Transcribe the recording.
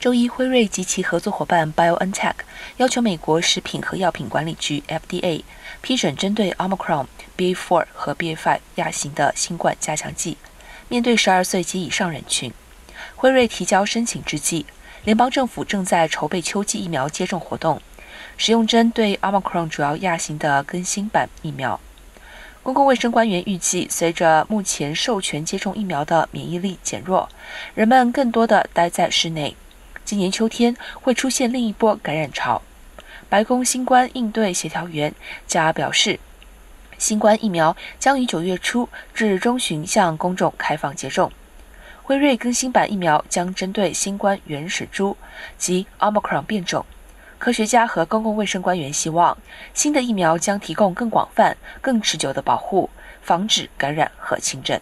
周一，辉瑞及其合作伙伴 BioNTech 要求美国食品和药品管理局 （FDA） 批准针对 Omicron、BA.4 和 BA.5 亚型的新冠加强剂。面对12岁及以上人群，辉瑞提交申请之际，联邦政府正在筹备秋季疫苗接种活动，使用针对 Omicron 主要亚型的更新版疫苗。公共卫生官员预计，随着目前授权接种疫苗的免疫力减弱，人们更多的待在室内。今年秋天会出现另一波感染潮。白宫新冠应对协调员加表示，新冠疫苗将于九月初至中旬向公众开放接种。辉瑞更新版疫苗将针对新冠原始株及 Omicron 变种。科学家和公共卫生官员希望，新的疫苗将提供更广泛、更持久的保护，防止感染和轻症。